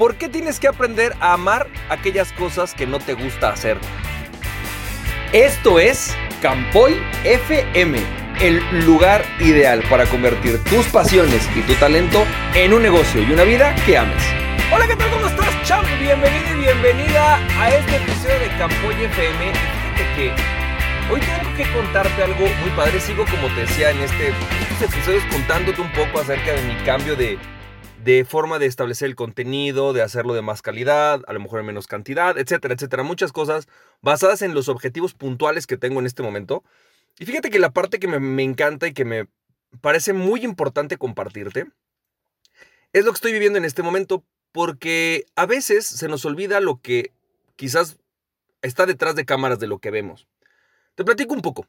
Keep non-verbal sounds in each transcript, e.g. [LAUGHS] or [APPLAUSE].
¿Por qué tienes que aprender a amar aquellas cosas que no te gusta hacer? Esto es Campoy FM, el lugar ideal para convertir tus pasiones y tu talento en un negocio y una vida que ames. Hola, ¿qué tal? ¿Cómo estás, champ? Bienvenido y bienvenida a este episodio de Campoy FM. Fíjate que hoy tengo que contarte algo muy padre. Sigo, como te decía, en este, estos episodios contándote un poco acerca de mi cambio de de forma de establecer el contenido, de hacerlo de más calidad, a lo mejor en menos cantidad, etcétera, etcétera. Muchas cosas basadas en los objetivos puntuales que tengo en este momento. Y fíjate que la parte que me, encanta y que me parece muy importante compartirte es lo que estoy viviendo en este momento, porque a veces se nos olvida lo que quizás está detrás de cámaras de lo que vemos. Te platico un poco.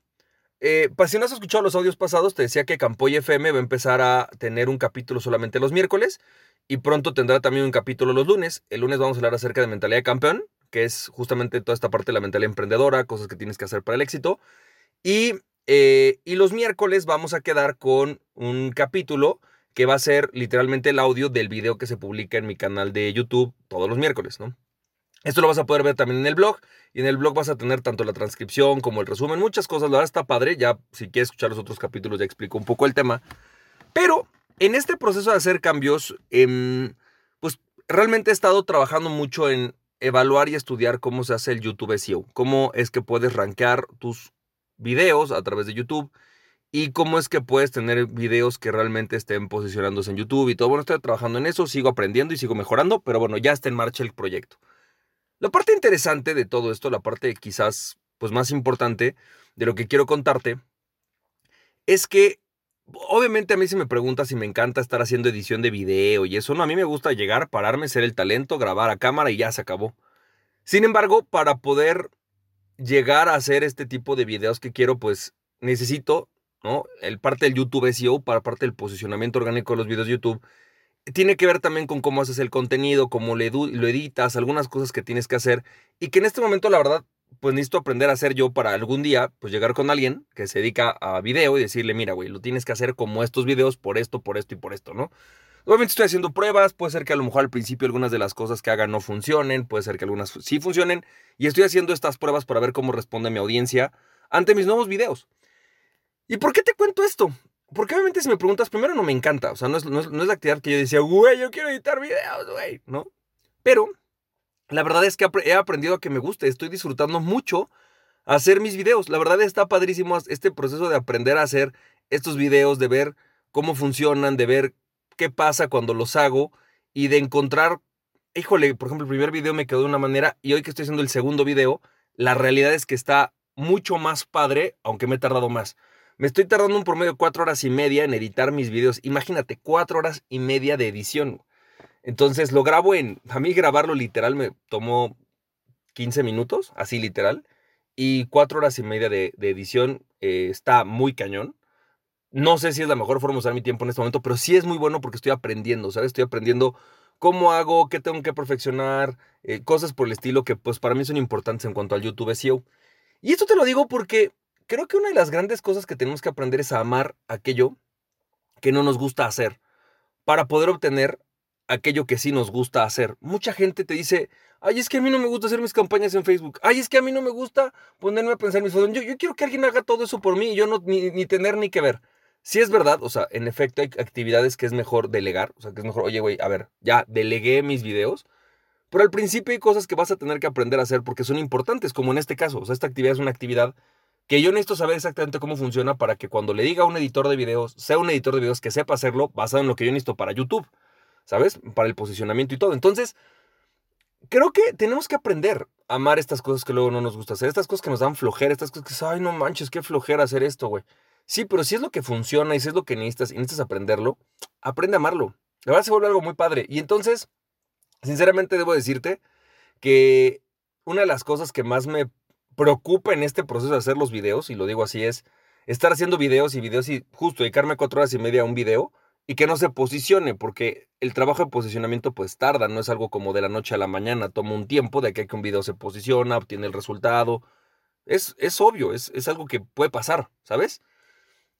Eh, pues, si no has escuchado los audios pasados, te decía que Campoy FM va a empezar a tener un capítulo solamente los miércoles y pronto tendrá también un capítulo los lunes. El lunes vamos a hablar acerca de mentalidad de campeón, que es justamente toda esta parte de la mentalidad emprendedora, cosas que tienes que hacer para el éxito. Y, eh, y los miércoles vamos a quedar con un capítulo que va a ser literalmente el audio del video que se publica en mi canal de YouTube todos los miércoles, ¿no? Esto lo vas a poder ver también en el blog. Y en el blog vas a tener tanto la transcripción como el resumen, muchas cosas. La verdad está padre. Ya, si quieres escuchar los otros capítulos, ya explico un poco el tema. Pero en este proceso de hacer cambios, em, pues realmente he estado trabajando mucho en evaluar y estudiar cómo se hace el YouTube SEO. Cómo es que puedes rankear tus videos a través de YouTube y cómo es que puedes tener videos que realmente estén posicionándose en YouTube y todo. Bueno, estoy trabajando en eso, sigo aprendiendo y sigo mejorando, pero bueno, ya está en marcha el proyecto. La parte interesante de todo esto, la parte quizás pues más importante de lo que quiero contarte, es que obviamente a mí se me pregunta si me encanta estar haciendo edición de video y eso, no, a mí me gusta llegar, pararme, ser el talento, grabar a cámara y ya se acabó. Sin embargo, para poder llegar a hacer este tipo de videos que quiero, pues necesito, ¿no? El parte del YouTube SEO, para parte del posicionamiento orgánico de los videos de YouTube, tiene que ver también con cómo haces el contenido, cómo lo editas, algunas cosas que tienes que hacer y que en este momento la verdad pues necesito aprender a hacer yo para algún día pues llegar con alguien que se dedica a video y decirle, mira, güey, lo tienes que hacer como estos videos por esto, por esto y por esto, ¿no? Obviamente estoy haciendo pruebas, puede ser que a lo mejor al principio algunas de las cosas que haga no funcionen, puede ser que algunas sí funcionen y estoy haciendo estas pruebas para ver cómo responde mi audiencia ante mis nuevos videos. ¿Y por qué te cuento esto? Porque obviamente si me preguntas, primero no me encanta, o sea, no es, la actividad que yo decía, güey, yo quiero editar videos, güey, ¿no? Pero la verdad es que he aprendido a que me guste, estoy disfrutando mucho hacer mis videos. La verdad está padrísimo este proceso de aprender a hacer estos videos, de ver cómo funcionan, de ver qué pasa cuando los hago y de encontrar, híjole, por ejemplo, el primer video me quedó de una manera y hoy que estoy haciendo el segundo video, la realidad es que está mucho más padre, aunque me he tardado más. Me estoy tardando un promedio de cuatro horas y media en editar mis videos. Imagínate, cuatro horas y media de edición. Entonces lo grabo en. A mí grabarlo literal me tomó 15 minutos, así literal. Y cuatro horas y media de, edición eh, está muy cañón. No sé si es la mejor forma de usar mi tiempo en este momento, pero sí es muy bueno porque estoy aprendiendo, ¿sabes? Estoy aprendiendo cómo hago, qué tengo que perfeccionar, eh, cosas por el estilo que pues para mí son importantes en cuanto al YouTube SEO. Y esto te lo digo porque creo que una de las grandes cosas que tenemos que aprender es a amar aquello que no nos gusta hacer para poder obtener aquello que sí nos gusta hacer. Mucha gente te dice, ay, es que a mí no me gusta hacer mis campañas en Facebook, ay, es que a mí no me gusta ponerme a pensar mis fotos, yo, yo quiero que alguien haga todo eso por mí y yo no, ni, ni tener ni que ver. Si es verdad, o sea, en efecto hay actividades que es mejor delegar, o sea, que es mejor, oye, güey, a ver, ya delegué mis videos, pero al principio hay cosas que vas a tener que aprender a hacer porque son importantes, como en este caso, o sea, esta actividad es una actividad que yo necesito saber exactamente cómo funciona para que cuando le diga a un editor de videos, sea un editor de videos que sepa hacerlo basado en lo que yo necesito para YouTube, ¿sabes? Para el posicionamiento y todo. Entonces, creo que tenemos que aprender a amar estas cosas que luego no nos gusta hacer, estas cosas que nos dan flojera, estas cosas que, ay, no manches, qué flojera hacer esto, güey. Sí, pero si es lo que funciona y si es lo que necesitas y necesitas aprenderlo, aprende a amarlo. La verdad se vuelve algo muy padre. Y entonces, sinceramente debo decirte que una de las cosas que más me preocupa en este proceso de hacer los videos, y lo digo así, es estar haciendo videos y videos y justo dedicarme cuatro horas y media a un video y que no se posicione, porque el trabajo de posicionamiento pues tarda, no es algo como de la noche a la mañana, toma un tiempo de que, un video se posiciona, obtiene el resultado. Es, es obvio, es, es algo que puede pasar, ¿sabes?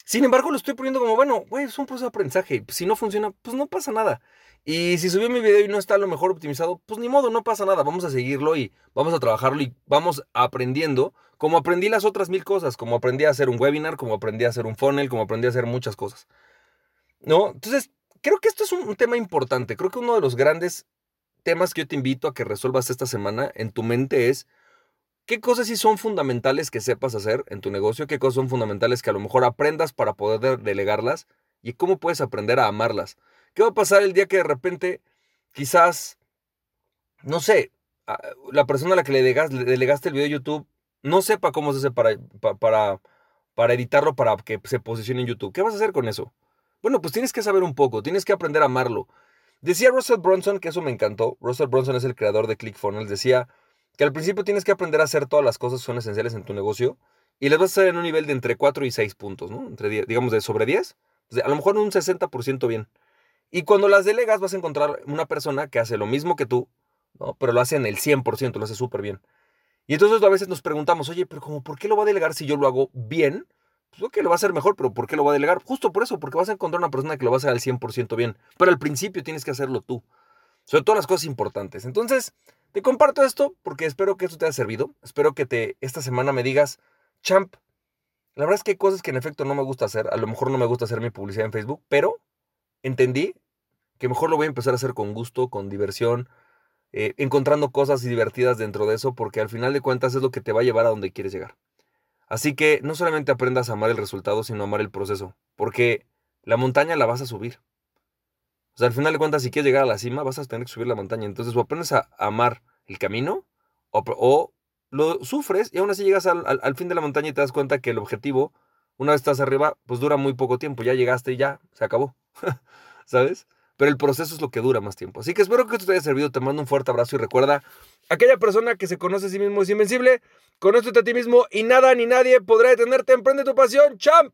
Sin embargo, lo estoy poniendo como, bueno, güey, es un proceso de aprendizaje. Si no funciona, pues no pasa nada. Y si subí mi video y no está a lo mejor optimizado, pues ni modo, no pasa nada. Vamos a seguirlo y vamos a trabajarlo y vamos aprendiendo como aprendí las otras mil cosas, como aprendí a hacer un webinar, como aprendí a hacer un funnel, como aprendí a hacer muchas cosas. ¿No? Entonces, creo que esto es un tema importante. Creo que uno de los grandes temas que yo te invito a que resuelvas esta semana en tu mente es qué cosas sí son fundamentales que sepas hacer en tu negocio, qué cosas son fundamentales que a lo mejor aprendas para poder delegarlas y cómo puedes aprender a amarlas. ¿Qué va a pasar el día que de repente quizás, no sé, la persona a la que le delegaste el video de YouTube no sepa cómo se hace para, para, para editarlo para que se posicione en YouTube? ¿Qué vas a hacer con eso? Bueno, pues tienes que saber un poco, tienes que aprender a amarlo. Decía Russell Bronson, que eso me encantó, Russell Bronson es el creador de ClickFunnels, decía que al principio tienes que aprender a hacer todas las cosas que son esenciales en tu negocio y las vas a hacer en un nivel de entre 4 y 6 puntos. Entre, digamos, de sobre 10, a lo mejor un 60% bien. Y cuando las delegas vas a encontrar una persona que hace lo mismo que tú. Pero lo hace en el 100%, lo hace súper bien. Y entonces a veces nos preguntamos, oye, pero ¿por qué lo va a delegar si yo lo hago bien? Pues ok, lo va a hacer mejor, pero ¿por qué lo va a delegar? Justo por eso, porque vas a encontrar una persona que lo va a hacer al 100% bien. Pero al principio tienes que hacerlo tú. Sobre todas las cosas importantes. Entonces, te comparto esto porque espero que esto te haya servido. Espero que te esta semana me digas, champ, la verdad es que hay cosas que en efecto no me gusta hacer. A lo mejor no me gusta hacer mi publicidad en Facebook, pero entendí que mejor lo voy a empezar a hacer con gusto, con diversión, eh, encontrando cosas divertidas dentro de eso, porque al final de cuentas es lo que te va a llevar a donde quieres llegar. Así que no solamente aprendas a amar el resultado, sino a amar el proceso, porque la montaña la vas a subir. O sea, al final de cuentas, si quieres llegar a la cima, vas a tener que subir la montaña. Entonces, o aprendes a amar el camino, o, lo sufres y aún así llegas al, fin de la montaña y te das cuenta que el objetivo, una vez estás arriba, pues dura muy poco tiempo. Ya llegaste y ya, se acabó. [LAUGHS] ¿Sabes? Pero el proceso es lo que dura más tiempo. Así que espero que esto te haya servido. Te mando un fuerte abrazo y recuerda, aquella persona que se conoce a sí mismo es invencible. Conócete a ti mismo y nada ni nadie podrá detenerte. Emprende tu pasión, champ.